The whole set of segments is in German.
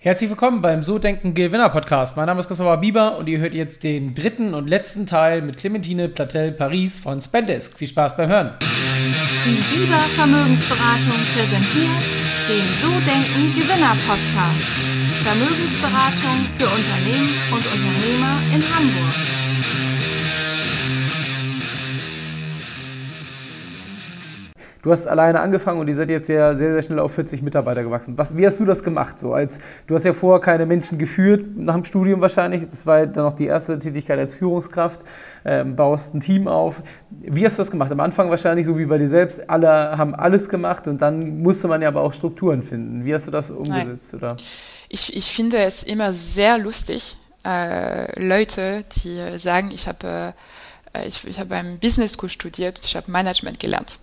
Herzlich willkommen beim So Denken Gewinner Podcast. Mein Name ist Christopher Bieber und ihr hört jetzt den dritten und letzten Teil mit Clementine Platel Paris von Spendesk. Viel Spaß beim Hören. Die Bieber Vermögensberatung präsentiert den So Denken Gewinner Podcast. Vermögensberatung für Unternehmen und Unternehmer in Hamburg. Du hast alleine angefangen und ihr seid jetzt sehr, sehr, sehr schnell auf 40 Mitarbeiter gewachsen. Was, wie hast du das gemacht? So als, du hast ja vorher keine Menschen geführt, nach dem Studium wahrscheinlich. Das war dann noch die erste Tätigkeit als Führungskraft. Ähm, baust ein Team auf. Wie hast du das gemacht? Am Anfang wahrscheinlich so wie bei dir selbst. Alle haben alles gemacht und dann musste man ja aber auch Strukturen finden. Wie hast du das umgesetzt? Oder? Ich, ich finde es immer sehr lustig, äh, Leute, die sagen, ich habe äh, ich, ich hab beim Business School studiert, ich habe Management gelernt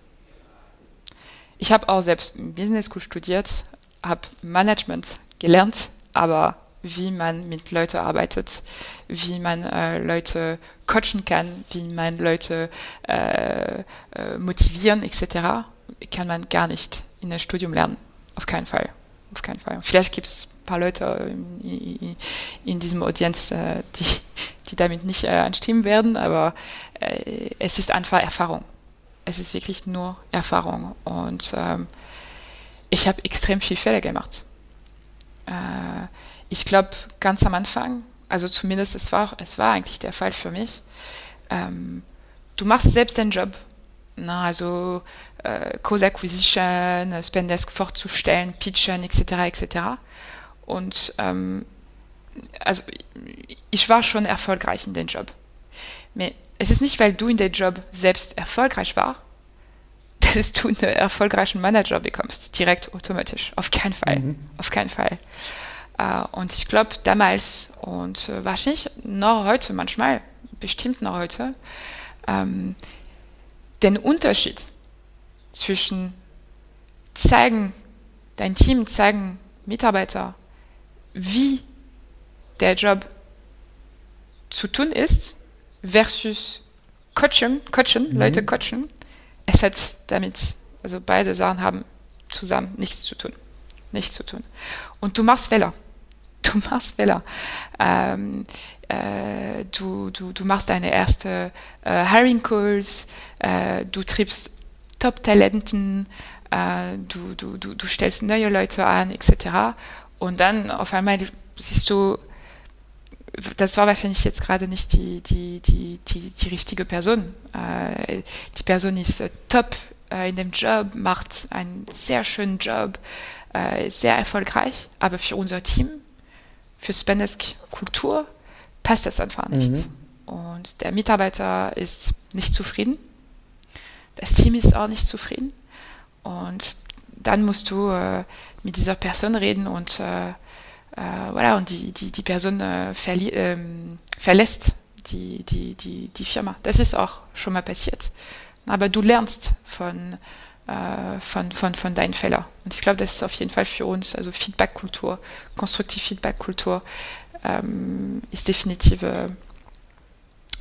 ich habe auch selbst Business School studiert, habe Management gelernt, aber wie man mit Leuten arbeitet, wie man äh, Leute coachen kann, wie man Leute äh, äh, motivieren etc., kann man gar nicht in einem Studium lernen. Auf keinen Fall. Auf keinen Fall. Vielleicht gibt es ein paar Leute in, diesem Audienz, äh, die, die damit nicht äh, anstimmen werden, aber äh, es ist einfach Erfahrung es ist wirklich nur Erfahrung. Und ähm, ich habe extrem viel Fehler gemacht. Äh, ich glaube, ganz am Anfang, also zumindest es war, es war eigentlich der Fall für mich, ähm, du machst selbst den Job. Na, also äh, Code Acquisition, Spendesk vorzustellen, pitchen, etc. etc. Und ähm, also ich war schon erfolgreich in dem Job. Aber es ist nicht, weil du in der Job selbst erfolgreich war, dass du einen erfolgreichen Manager bekommst, direkt automatisch. Auf keinen Fall. Mhm. Auf keinen Fall. Uh, und ich glaube, damals und äh, wahrscheinlich noch heute, manchmal, bestimmt noch heute, ähm, den Unterschied zwischen zeigen, dein Team zeigen, Mitarbeiter, wie der Job zu tun ist versus coachen, coachen, mhm. Leute coachen, es hat damit, also beide Sachen haben zusammen nichts zu tun. Nichts zu tun. Und du machst Fehler. Du machst Fehler. Ähm, äh, du, du, du machst deine erste äh, Hiring Calls, äh, du triebst Top-Talenten, äh, du, du, du, du stellst neue Leute an, etc. Und dann auf einmal siehst du, das war wahrscheinlich jetzt gerade nicht die, die, die, die, die richtige Person. Äh, die Person ist äh, top äh, in dem Job, macht einen sehr schönen Job, äh, sehr erfolgreich, aber für unser Team, für Spendesk Kultur, passt das einfach nicht. Mhm. Und der Mitarbeiter ist nicht zufrieden, das Team ist auch nicht zufrieden. Und dann musst du äh, mit dieser Person reden und äh, voilà, und die, die, die Person äh, verli ähm, verlässt die, die, die, die Firma. Das ist auch schon mal passiert. Aber du lernst von, äh, von, von, von deinen Fehlern. Und ich glaube, das ist auf jeden Fall für uns, also Feedback-Kultur, konstruktive Feedback-Kultur ähm, ist definitiv äh,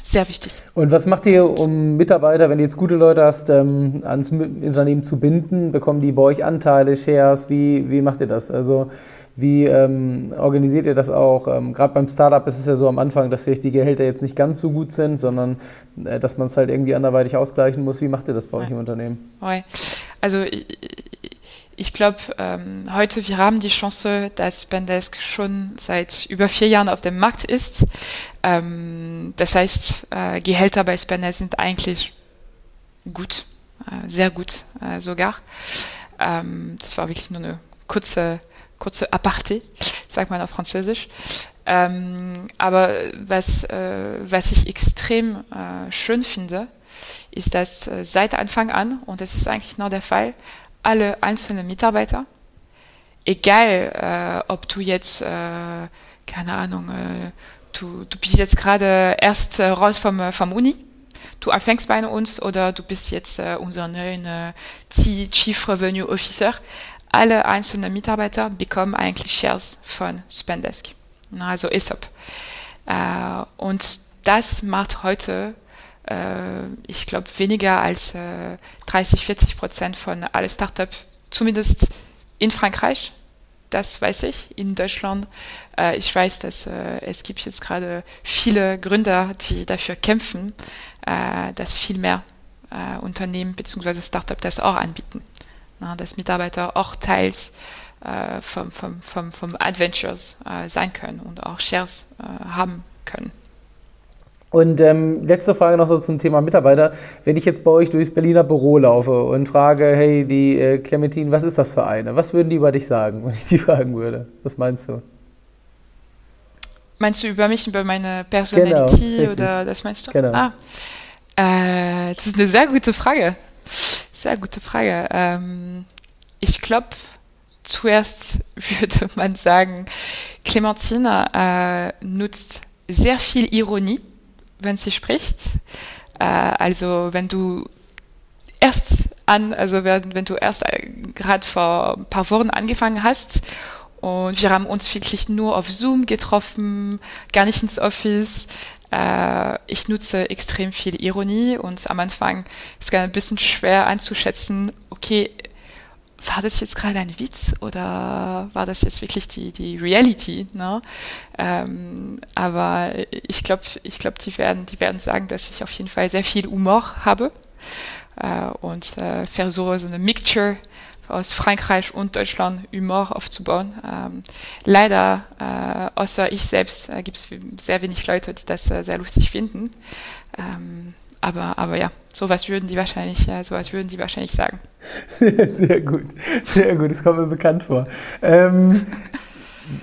sehr wichtig. Und was macht ihr, um Mitarbeiter, wenn du jetzt gute Leute hast, ähm, ans Unternehmen zu binden? Bekommen die bei euch Anteile, Shares? Wie, wie macht ihr das? Also wie ähm, organisiert ihr das auch? Ähm, Gerade beim Startup ist es ja so am Anfang, dass vielleicht die Gehälter jetzt nicht ganz so gut sind, sondern äh, dass man es halt irgendwie anderweitig ausgleichen muss. Wie macht ihr das bei euch im Unternehmen? Also ich, glaube, ähm, heute wir haben die Chance, dass Spendesk schon seit über vier Jahren auf dem Markt ist. Ähm, das heißt, äh, Gehälter bei Spendesk sind eigentlich gut, äh, sehr gut äh, sogar. Ähm, das war wirklich nur eine kurze kurze Aparté, sagt man auf Französisch. Ähm, aber was, äh, was ich extrem äh, schön finde, ist, dass äh, seit Anfang an, und das ist eigentlich noch der Fall, alle einzelnen Mitarbeiter, egal äh, ob du jetzt, äh, keine Ahnung, äh, du, du bist jetzt gerade erst raus vom, vom Uni, du anfängst bei uns oder du bist jetzt unser neuer Chief Revenue Officer, alle einzelnen Mitarbeiter bekommen eigentlich Shares von Spendesk, also ESOP. Äh, und das macht heute, äh, ich glaube, weniger als äh, 30, 40 Prozent von allen Startups, zumindest in Frankreich. das weiß ich in Deutschland. Äh, ich weiß, dass äh, es gibt jetzt gerade viele Gründer, die dafür kämpfen, äh, dass viel mehr äh, Unternehmen bzw. Startups das auch anbieten. Dass Mitarbeiter auch teils äh, vom, vom, vom, vom Adventures äh, sein können und auch Shares haben können. Und ähm, letzte Frage noch so zum Thema Mitarbeiter. Wenn ich jetzt bei euch durchs Berliner Büro laufe und frage, hey, die äh, Clementine, was ist das für eine? Was würden die über dich sagen, wenn ich die fragen würde? Was meinst du? Meinst du über mich, über meine Personalität genau, oder das meinst du? Genau. Ah, äh, das ist eine sehr gute Frage. Sehr gute Frage. Ähm, ich glaube, zuerst würde man sagen, Clementine äh, nutzt sehr viel Ironie wenn sie spricht. Äh, also wenn du erst an, also wenn, wenn du erst äh, gerade vor ein paar Wochen angefangen hast und wir haben uns wirklich nur auf Zoom getroffen, gar nicht ins Office. Äh, ich nutze extrem viel Ironie und am Anfang ist es ein bisschen schwer einzuschätzen, okay, war das jetzt gerade ein Witz oder war das jetzt wirklich die, die Reality? Ne? Ähm, aber ich glaube, ich glaube, die werden, die werden sagen, dass ich auf jeden Fall sehr viel Humor habe äh, und äh, versuche so eine Mixture aus Frankreich und Deutschland Humor aufzubauen. Ähm, leider, äh, außer ich selbst, äh, gibt es sehr wenig Leute, die das äh, sehr lustig finden. Ähm, aber, aber ja, sowas würden die wahrscheinlich, ja, sowas würden die wahrscheinlich sagen. Sehr, sehr gut, sehr gut. Das kommt mir bekannt vor. Ähm,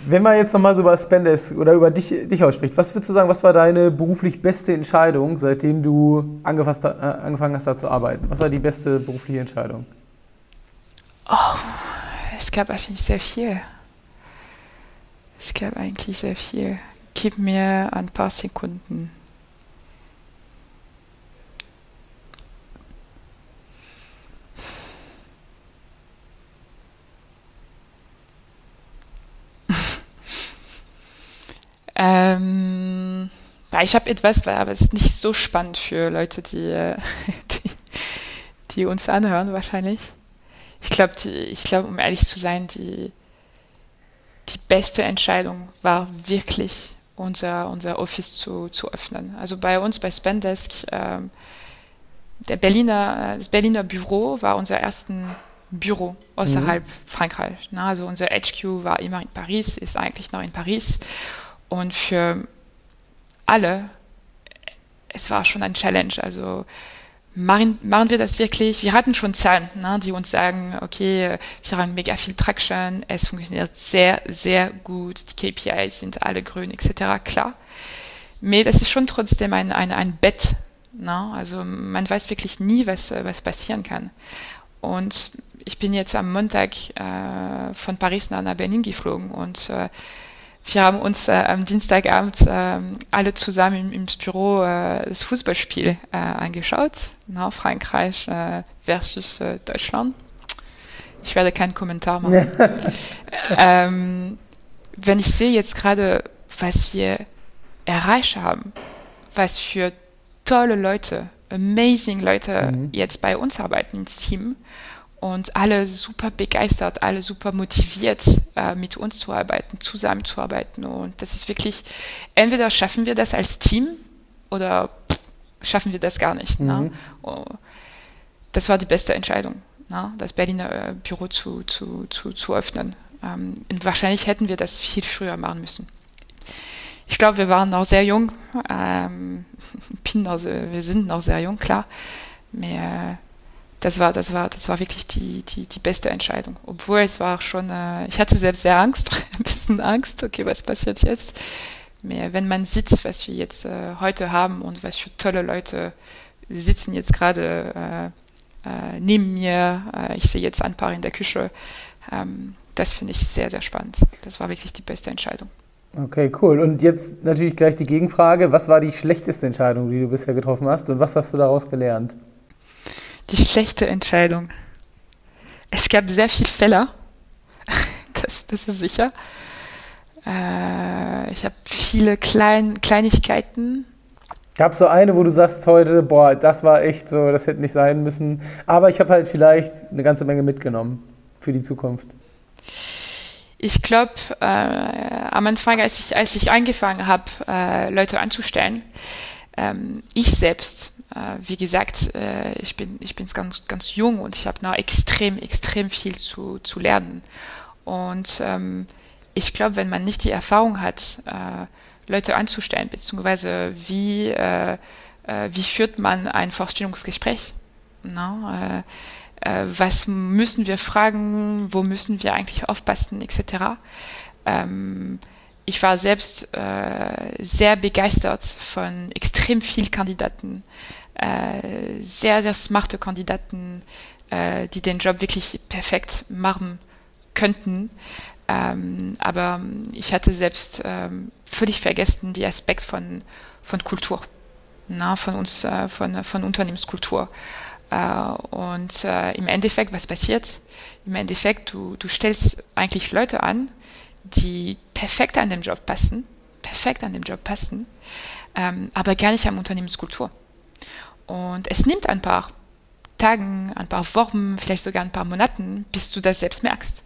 wenn man jetzt nochmal so über Spendes oder über dich, dich ausspricht, was würdest du sagen, was war deine beruflich beste Entscheidung, seitdem du angefasst, äh, angefangen hast, da zu arbeiten? Was war die beste berufliche Entscheidung? Oh, es gab wahrscheinlich sehr viel. Es gab eigentlich sehr viel. Gib mir ein paar Sekunden. Ähm, ja, ich habe etwas, aber es ist nicht so spannend für Leute, die, äh, die, die uns anhören wahrscheinlich. Ich glaube, ich glaube, um ehrlich zu sein, die, die beste Entscheidung war wirklich unser, unser Office zu, zu öffnen. Also bei uns bei Spendesk, ähm, der Berliner, das Berliner Büro war unser erstes Büro außerhalb mhm. Frankreich. Ne? Also unser HQ war immer in Paris, ist eigentlich noch in Paris. Und für alle, es war schon ein Challenge. Also machen, machen wir das wirklich? Wir hatten schon Zahlen, ne, die uns sagen, okay, wir haben mega viel Traction, es funktioniert sehr, sehr gut, die KPIs sind alle grün, etc. Klar. Aber das ist schon trotzdem ein, ein, ein Bett. Ne? Also man weiß wirklich nie, was, was passieren kann. Und ich bin jetzt am Montag äh, von Paris nach Berlin geflogen und äh, wir haben uns äh, am Dienstagabend äh, alle zusammen im, im Büro äh, das Fußballspiel äh, angeschaut. Na, Frankreich äh, versus äh, Deutschland. Ich werde keinen Kommentar machen. ähm, wenn ich sehe jetzt gerade, was wir erreicht haben, was für tolle Leute, amazing Leute mhm. jetzt bei uns arbeiten ins Team und alle super begeistert, alle super motiviert, äh, mit uns zu arbeiten, zusammenzuarbeiten. Und das ist wirklich, entweder schaffen wir das als Team oder pff, schaffen wir das gar nicht. Ne? Mhm. Ne? Oh, das war die beste Entscheidung, ne? das Berliner äh, Büro zu, zu, zu, zu öffnen. Ähm, und wahrscheinlich hätten wir das viel früher machen müssen. Ich glaube, wir waren noch sehr jung. Ähm, bin noch, wir sind noch sehr jung, klar. Mehr, das war, das war, das war wirklich die, die, die beste Entscheidung. Obwohl es war schon, äh, ich hatte selbst sehr Angst, ein bisschen Angst, okay, was passiert jetzt? Mehr, wenn man sieht, was wir jetzt äh, heute haben und was für tolle Leute sitzen jetzt gerade äh, äh, neben mir, äh, ich sehe jetzt ein paar in der Küche, ähm, das finde ich sehr, sehr spannend. Das war wirklich die beste Entscheidung. Okay, cool. Und jetzt natürlich gleich die Gegenfrage. Was war die schlechteste Entscheidung, die du bisher getroffen hast und was hast du daraus gelernt? Die schlechte Entscheidung. Es gab sehr viele Fälle, das, das ist sicher. Äh, ich habe viele Klein, Kleinigkeiten. Gab es so eine, wo du sagst heute, boah, das war echt so, das hätte nicht sein müssen. Aber ich habe halt vielleicht eine ganze Menge mitgenommen für die Zukunft. ich glaube, äh, am Anfang, als ich, als ich angefangen habe, äh, Leute anzustellen, ähm, ich selbst, wie gesagt, äh, ich bin, ich bin ganz, ganz jung und ich habe noch extrem, extrem viel zu, zu lernen. Und ähm, ich glaube, wenn man nicht die Erfahrung hat, äh, Leute anzustellen, beziehungsweise wie, äh, äh, wie führt man ein Vorstellungsgespräch? No? Äh, äh, was müssen wir fragen, wo müssen wir eigentlich aufpassen, etc. Ähm, ich war selbst äh, sehr begeistert von extrem vielen Kandidaten, äh, sehr, sehr smarte Kandidaten, äh, die den Job wirklich perfekt machen könnten. Ähm, aber ich hatte selbst ähm, völlig vergessen die Aspekt von, von Kultur, na, von uns, äh, von, von Unternehmenskultur. Äh, und äh, im Endeffekt, was passiert? Im Endeffekt, du, du stellst eigentlich Leute an, die perfekt an dem Job passen, perfekt an dem Job passen, ähm, aber gar nicht am Unternehmenskultur. Und es nimmt ein paar Tagen, ein paar Wochen, vielleicht sogar ein paar Monaten, bis du das selbst merkst.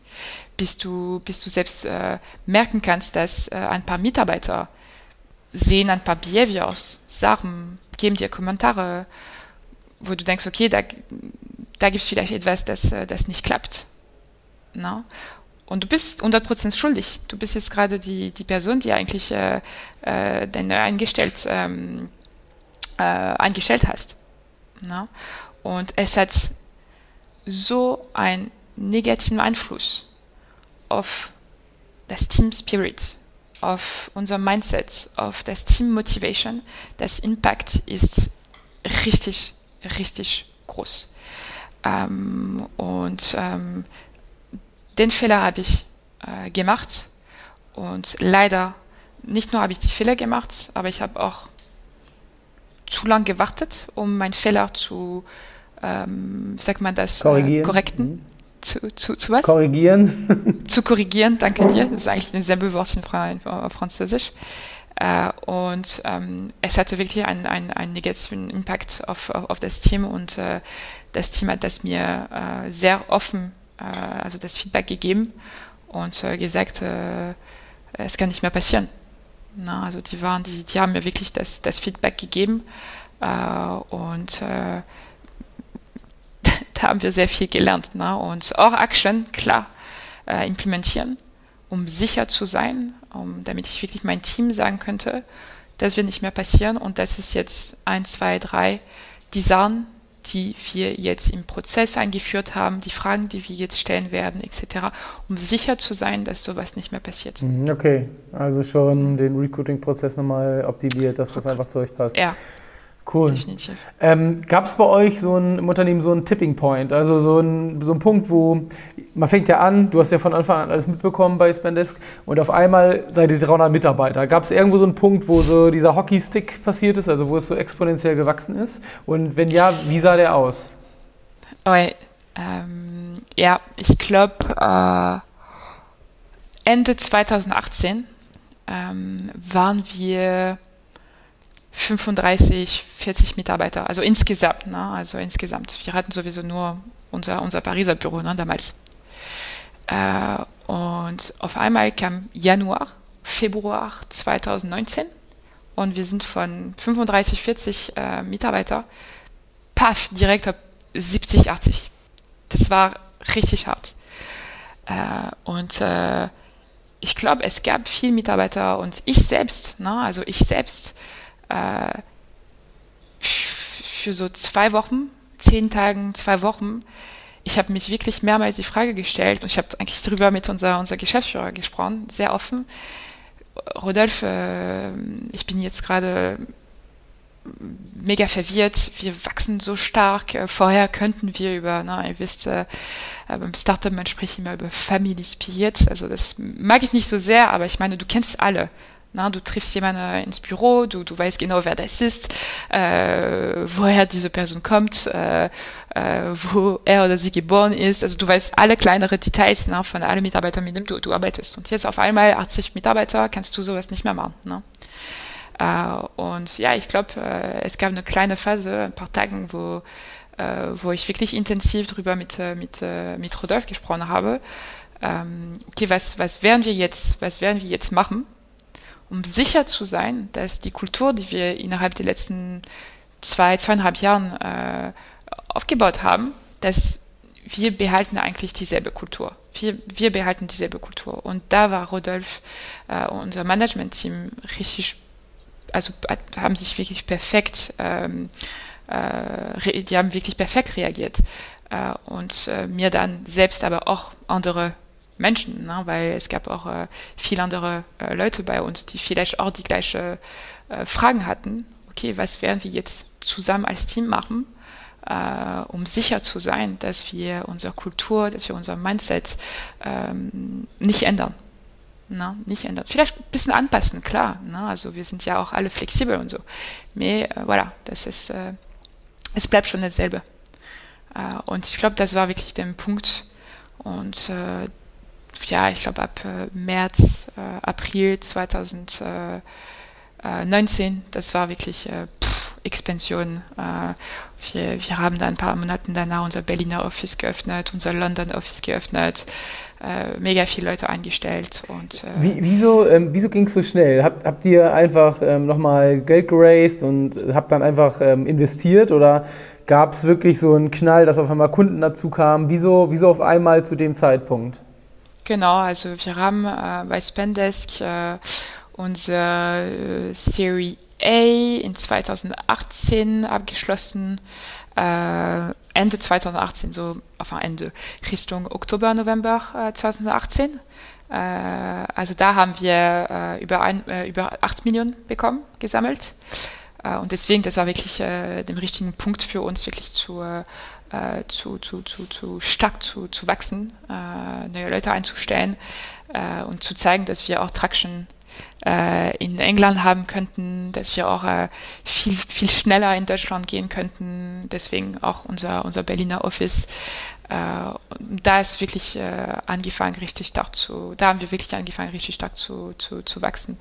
Bis du, bis du selbst äh, merken kannst, dass äh, ein paar Mitarbeiter sehen ein paar Behaviors, sagen, geben dir Kommentare, wo du denkst, okay, da, da gibt es vielleicht etwas, das, äh, das nicht klappt. Na? Und du bist 100% schuldig. Du bist jetzt gerade die, die Person, die eigentlich äh, äh, deine eingestellt, ähm, äh, eingestellt hast. Na? Und es hat so einen negativen Einfluss auf das Team Spirit, auf unser Mindset, auf das Team Motivation. Das Impact ist richtig richtig groß. Ähm, und ähm, den Fehler habe ich äh, gemacht und leider nicht nur habe ich die Fehler gemacht, aber ich habe auch zu lange gewartet, um meinen Fehler zu, ähm, sagt man das, korrigieren. Äh, korrekten. Mhm. Zu, zu, zu was? Korrigieren. zu korrigieren, danke dir. Das ist eigentlich ein selbe Wort in, in Französisch. Äh, und ähm, es hatte wirklich einen, einen, einen negativen Impact auf, auf, auf das Team und äh, das Team hat das mir äh, sehr offen, äh, also das Feedback gegeben und äh, gesagt, äh, es kann nicht mehr passieren. Na, also die waren, die, die haben mir wirklich das, das Feedback gegeben und da haben wir sehr viel gelernt. Na? Und auch Action, klar, implementieren, um sicher zu sein, um, damit ich wirklich mein Team sagen könnte, das wird nicht mehr passieren und das ist jetzt ein, zwei, drei Sachen, die wir jetzt im Prozess eingeführt haben, die Fragen, die wir jetzt stellen werden, etc., um sicher zu sein, dass sowas nicht mehr passiert. Mhm, okay, also schon den Recruiting-Prozess nochmal optimiert, dass das einfach zu euch passt. Ja, Cool. Definitiv. Ähm, Gab es bei euch so ein, im Unternehmen so einen Tipping Point, also so ein, so ein Punkt, wo man fängt ja an, du hast ja von Anfang an alles mitbekommen bei Spendesk und auf einmal seid ihr 300 Mitarbeiter. Gab es irgendwo so einen Punkt, wo so dieser Hockeystick passiert ist, also wo es so exponentiell gewachsen ist? Und wenn ja, wie sah der aus? Oh, ähm, ja, ich glaube äh, Ende 2018 ähm, waren wir 35, 40 Mitarbeiter, also insgesamt, ne? also insgesamt. Wir hatten sowieso nur unser, unser Pariser Büro ne, damals. Äh, und auf einmal kam Januar, Februar 2019 und wir sind von 35, 40 äh, Mitarbeiter, paff, direkt auf 70, 80. Das war richtig hart. Äh, und äh, ich glaube, es gab viele Mitarbeiter und ich selbst, ne, also ich selbst, äh, für so zwei Wochen, zehn Tagen, zwei Wochen, ich habe mich wirklich mehrmals die Frage gestellt und ich habe eigentlich darüber mit unser, unser Geschäftsführer gesprochen, sehr offen. Rodolphe, äh, ich bin jetzt gerade mega verwirrt. Wir wachsen so stark. Äh, vorher könnten wir über, na, ihr wisst, äh, beim Startup, man spricht immer über Family Spirit. Also das mag ich nicht so sehr, aber ich meine, du kennst alle. Na, du triffst jemanden ins Büro, du, du weißt genau, wer das ist, äh, woher diese Person kommt, äh, äh, wo er oder sie geboren ist. Also du weißt alle kleinere Details ne, von allen Mitarbeitern, mit denen du, du arbeitest. Und jetzt auf einmal 80 Mitarbeiter kannst du sowas nicht mehr machen. Ne? Äh, und ja, ich glaube, äh, es gab eine kleine Phase, ein paar Tagen, wo äh, wo ich wirklich intensiv drüber mit, äh, mit, äh, mit Rodolphe gesprochen habe, ähm, okay, was, was werden wir jetzt, was werden wir jetzt machen, um sicher zu sein, dass die Kultur, die wir innerhalb der letzten zwei, zweieinhalb Jahren äh, aufgebaut haben, dass wir behalten eigentlich dieselbe Kultur. Wir, wir behalten dieselbe Kultur. Und da war Rodolphe, äh, unser Management-Team, richtig, also haben sich wirklich perfekt, ähm, äh, die haben wirklich perfekt reagiert. Äh, und äh, mir dann selbst aber auch andere Menschen, ne? weil es gab auch äh, viele andere äh, Leute bei uns, die vielleicht auch die gleiche äh, Fragen hatten. Okay, was werden wir jetzt zusammen als Team machen, äh, um sicher zu sein, dass wir unsere Kultur, dass wir unser Mindset ähm, nicht ändern. Na, nicht ändern. Vielleicht ein bisschen anpassen, klar. Ne? Also wir sind ja auch alle flexibel und so. Aber äh, voilà, das ist, äh, es bleibt schon dasselbe. Und ich glaube, das war wirklich der Punkt. Und äh, ja, ich glaube ab äh, März, äh, April 2019, das war wirklich pff, Expansion. wir, wir haben dann ein paar Monate danach unser Berliner Office geöffnet, unser London Office geöffnet. Äh, mega viele Leute eingestellt. Und, äh Wie, wieso ähm, wieso ging es so schnell? Habt, habt ihr einfach ähm, nochmal Geld geraced und habt dann einfach ähm, investiert oder gab es wirklich so einen Knall, dass auf einmal Kunden dazu kamen? Wieso, wieso auf einmal zu dem Zeitpunkt? Genau, also wir haben äh, bei Spendesk äh, unsere äh, Serie A in 2018 abgeschlossen. Äh, Ende 2018, so auf Ende Richtung Oktober, November äh, 2018. Äh, also da haben wir äh, über, ein, äh, über 8 Millionen bekommen, gesammelt. Äh, und deswegen, das war wirklich äh, der richtige Punkt für uns, wirklich zu, äh, zu, zu, zu, zu stark zu, zu wachsen, äh, neue Leute einzustellen äh, und zu zeigen, dass wir auch Traction äh, in England haben könnten, dass wir auch äh, viel, viel schneller in Deutschland gehen könnten. Deswegen auch unser, unser Berliner Office. Äh, da ist wirklich angefangen, richtig stark zu, da haben wir wirklich angefangen, richtig stark zu, zu, zu wachsen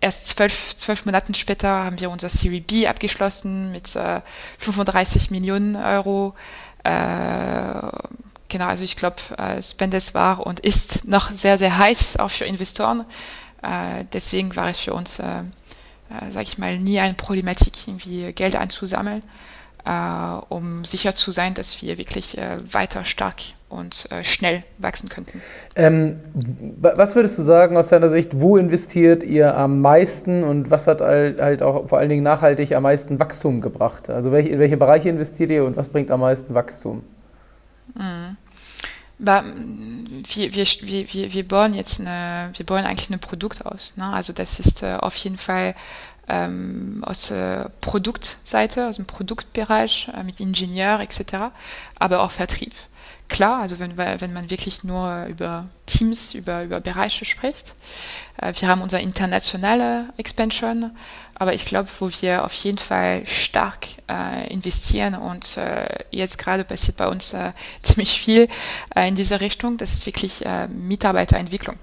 erst zwölf, zwölf Monaten später haben wir unser Serie B abgeschlossen mit äh, 35 Millionen Euro. Äh, genau, also ich glaube, äh, Spendes war und ist noch sehr, sehr heiß, auch für Investoren. Äh, deswegen war es für uns, äh, äh, sage ich mal, nie eine Problematik, irgendwie Geld einzusammeln, um sicher zu sein, dass wir wirklich äh, weiter stark und äh, schnell wachsen könnten. Ähm, was würdest du sagen aus deiner Sicht, wo investiert ihr am meisten und was hat halt auch vor allen Dingen nachhaltig am meisten Wachstum gebracht? Also welche, in welche Bereiche investiert ihr und was bringt am meisten Wachstum? Mhm. Wir, wir, wir, wir bauen jetzt eine, wir bauen eigentlich ein Produkt aus. Ne? Also das ist äh, auf jeden Fall ähm, aus der Produktseite, aus dem Produktbereich äh, mit Ingenieur etc., aber auch Vertrieb klar, also wenn, wenn man wirklich nur über Teams, über, über Bereiche spricht. Äh, wir haben unsere internationale Expansion, aber ich glaube, wo wir auf jeden Fall stark äh, investieren und äh, jetzt gerade passiert bei uns äh, ziemlich viel äh, in dieser Richtung, das ist wirklich äh, Mitarbeiterentwicklung.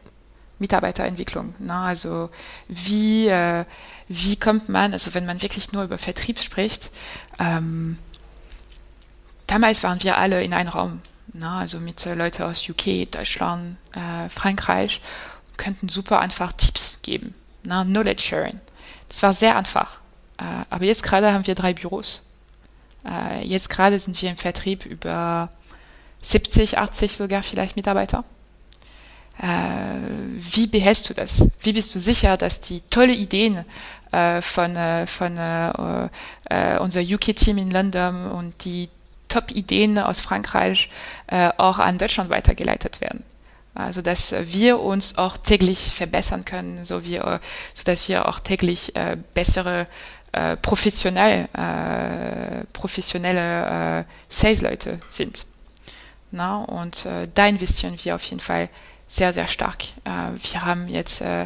Mitarbeiterentwicklung. Ne? Also wie, äh, wie kommt man, also wenn man wirklich nur über Vertrieb spricht, ähm, damals waren wir alle in einem Raum ne? also mit äh, Leute aus UK, Deutschland, äh, Frankreich, könnten super einfach Tipps geben, ne? Knowledge Sharing. Das war sehr einfach. Äh, aber jetzt gerade haben wir drei Büros. Äh, jetzt gerade sind wir im Vertrieb über 70, 80 sogar vielleicht Mitarbeiter. Äh, wie behältst du das? Wie bist du sicher, dass die tolle Ideen äh, von, äh, von unser UK-Team in London und die Top-Ideen aus Frankreich auch an Deutschland weitergeleitet werden. Also dass wir uns auch täglich verbessern können, so, wie, so dass wir auch täglich bessere professionell, professionelle Sales-Leute sind. Na, und da investieren wir auf jeden Fall sehr, sehr stark. Äh, wir haben jetzt äh,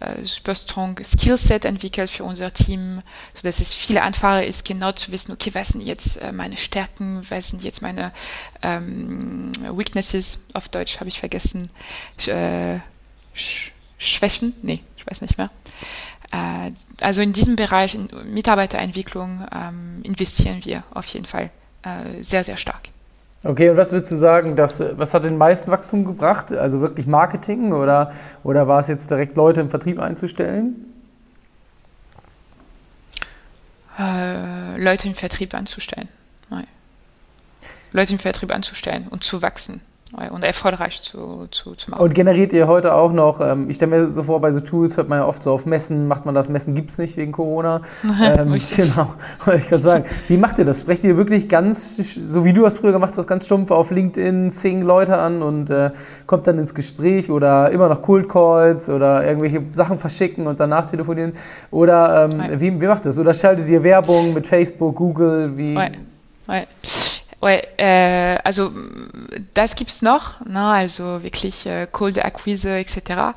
äh, super strong Skillset entwickelt für unser Team, so dass es viel einfacher ist, genau zu wissen, okay, was sind jetzt meine Stärken, was sind jetzt meine ähm, Weaknesses, auf Deutsch habe ich vergessen, äh, Sch Schwächen, nee, ich weiß nicht mehr. Äh, also in diesem Bereich, in Mitarbeiterentwicklung, ähm, investieren wir auf jeden Fall äh, sehr, sehr stark. Okay, und was würdest du sagen, dass, was hat den meisten Wachstum gebracht? Also wirklich Marketing oder, oder war es jetzt direkt Leute im Vertrieb einzustellen? Äh, Leute im Vertrieb anzustellen. Nein. Leute im Vertrieb anzustellen und zu wachsen und erfolgreich zu, zu, zu machen. Und generiert ihr heute auch noch, ähm, ich stelle mir so vor, bei so Tools hört man ja oft so auf Messen, macht man das, Messen gibt es nicht wegen Corona. ähm, genau, wollte ich gerade sagen. Wie macht ihr das? Sprecht ihr wirklich ganz, so wie du das früher gemacht hast, ganz stumpf auf LinkedIn, Sing Leute an und äh, kommt dann ins Gespräch oder immer noch Cold Calls oder irgendwelche Sachen verschicken und danach telefonieren? Oder ähm, wie, wie macht das? Oder schaltet ihr Werbung mit Facebook, Google? Wie? Nein. Nein. Ouais, äh, also das gibt's noch, ne, also wirklich äh, Cold Akquise etc.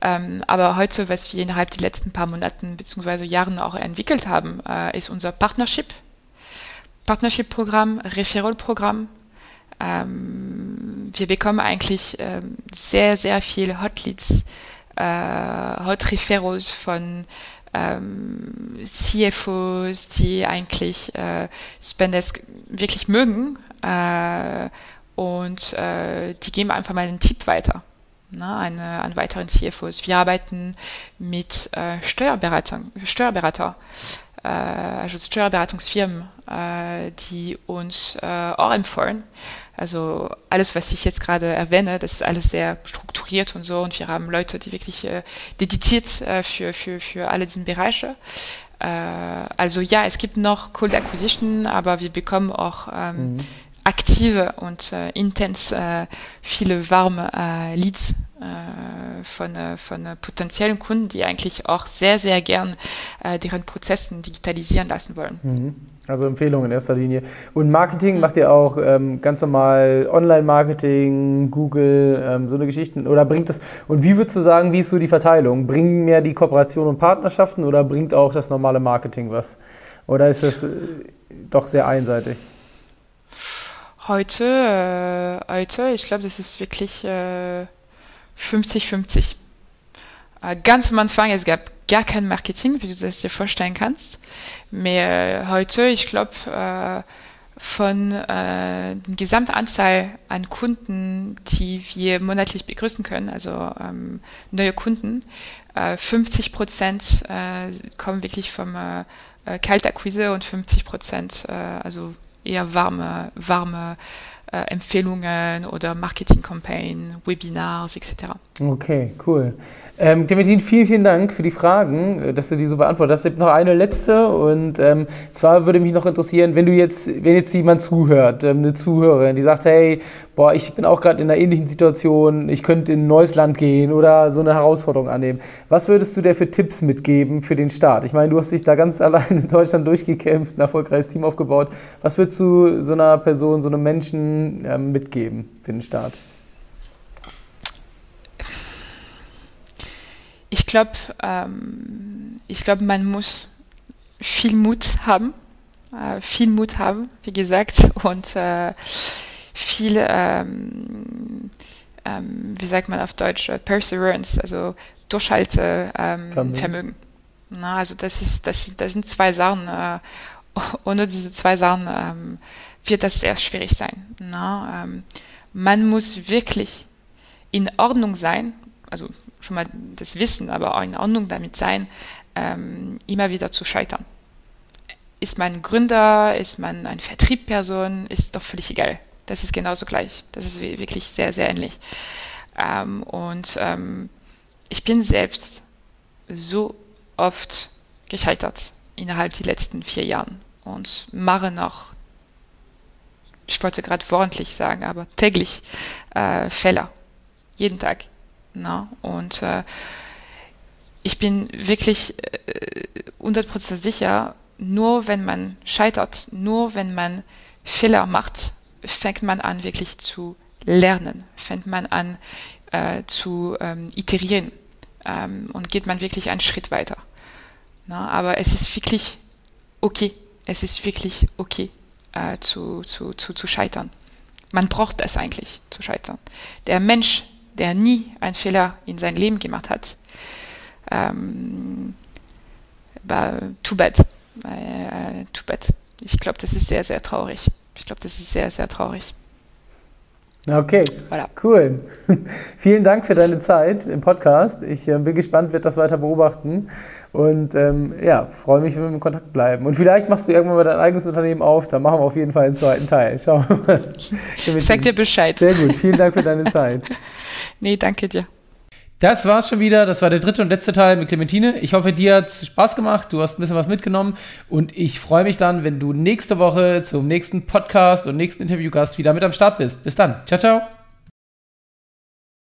Ähm, aber heute, was wir innerhalb der letzten paar Monaten bzw. Jahren auch entwickelt haben, äh, ist unser Partnership. Partnership-Programm, Referral-Programm. Ähm, wir bekommen eigentlich ähm, sehr, sehr viel Hot Leads, äh, Hot Referrals von ähm, CFOs, die eigentlich äh, Spendesk wirklich mögen äh, und äh, die geben einfach mal einen Tipp weiter ne, an, an weiteren CFOs. Wir arbeiten mit äh, Steuerberatern, Steuerberater, äh, also Steuerberatungsfirmen, äh, die uns äh, auch empfehlen. Also alles, was ich jetzt gerade erwähne, das ist alles sehr strukturiert und so. Und wir haben Leute, die wirklich äh, dediziert äh, für, für, für alle diesen Bereiche. Äh, also ja, es gibt noch Cold Acquisition, aber wir bekommen auch ähm, mhm. Aktive und äh, intens äh, viele warme äh, Leads äh, von, äh, von äh, potenziellen Kunden, die eigentlich auch sehr, sehr gern äh, deren Prozessen digitalisieren lassen wollen. Mhm. Also Empfehlungen in erster Linie. Und Marketing macht ihr auch ähm, ganz normal Online-Marketing, Google, ähm, so eine Geschichten? Oder bringt das, und wie würdest du sagen, wie ist so die Verteilung? Bringen mehr die Kooperation und Partnerschaften oder bringt auch das normale Marketing was? Oder ist das äh, doch sehr einseitig? Heute, äh, heute, ich glaube, das ist wirklich 50-50. Äh, ganz am Anfang, es gab gar kein Marketing, wie du das dir vorstellen kannst. Aber heute, ich glaube, äh, von äh, der Gesamtanzahl an Kunden, die wir monatlich begrüßen können, also ähm, neue Kunden, äh, 50 Prozent äh, kommen wirklich vom äh, äh Kaltakquise und 50 Prozent, äh, also eher warme, warme äh, Empfehlungen oder Marketing-Campaign, Webinars etc. Okay, cool. Ähm, Clementine, vielen, vielen Dank für die Fragen, äh, dass du die so beantwortet hast. Ich habe noch eine letzte und ähm, zwar würde mich noch interessieren, wenn du jetzt, wenn jetzt jemand zuhört, ähm, eine Zuhörerin, die sagt, hey, boah, ich bin auch gerade in einer ähnlichen Situation, ich könnte in ein neues Land gehen oder so eine Herausforderung annehmen. Was würdest du dir für Tipps mitgeben für den Start? Ich meine, du hast dich da ganz allein in Deutschland durchgekämpft, ein erfolgreiches Team aufgebaut. Was würdest du so einer Person, so einem Menschen ähm, mitgeben für den Start? Ich glaube, ähm, ich glaube, man muss viel Mut haben, äh, viel Mut haben, wie gesagt, und äh, viel, ähm, ähm, wie sagt man auf Deutsch, äh, Perseverance, also Durchhaltevermögen. Ähm, also das ist, das, das sind zwei Sachen. Äh, ohne diese zwei Sachen ähm, wird das sehr schwierig sein. Na? Ähm, man muss wirklich in Ordnung sein, also schon mal das Wissen, aber auch in Ordnung damit sein, ähm, immer wieder zu scheitern. Ist man Gründer, ist man eine Vertriebperson, ist doch völlig egal. Das ist genauso gleich. Das ist wirklich sehr, sehr ähnlich. Ähm, und ähm, ich bin selbst so oft gescheitert innerhalb der letzten vier Jahren und mache noch, ich wollte gerade wortlich sagen, aber täglich äh, Fehler. Jeden Tag. Na? Und äh, ich bin wirklich äh, 100% sicher, nur wenn man scheitert, nur wenn man Fehler macht, fängt man an wirklich zu lernen, fängt man an äh, zu ähm, iterieren ähm, und geht man wirklich einen Schritt weiter. Na, aber es ist wirklich okay, es ist wirklich okay äh, zu, zu, zu, zu scheitern. Man braucht es eigentlich zu scheitern. Der Mensch der nie einen Fehler in sein Leben gemacht hat, ähm, too bad. Äh, too bad. Ich glaube, das ist sehr, sehr traurig. Ich glaube, das ist sehr, sehr traurig. Okay, voilà. cool. Vielen Dank für deine Zeit im Podcast. Ich äh, bin gespannt, werde das weiter beobachten und ähm, ja, freue mich, wenn wir in Kontakt bleiben. Und vielleicht machst du irgendwann mal dein eigenes Unternehmen auf, dann machen wir auf jeden Fall einen zweiten Teil. Schau mal. Sag dir Bescheid. Sehr gut, vielen Dank für deine Zeit. nee, danke dir. Das war's schon wieder. Das war der dritte und letzte Teil mit Clementine. Ich hoffe, dir hat's Spaß gemacht. Du hast ein bisschen was mitgenommen. Und ich freue mich dann, wenn du nächste Woche zum nächsten Podcast und nächsten Interviewgast wieder mit am Start bist. Bis dann. Ciao, ciao.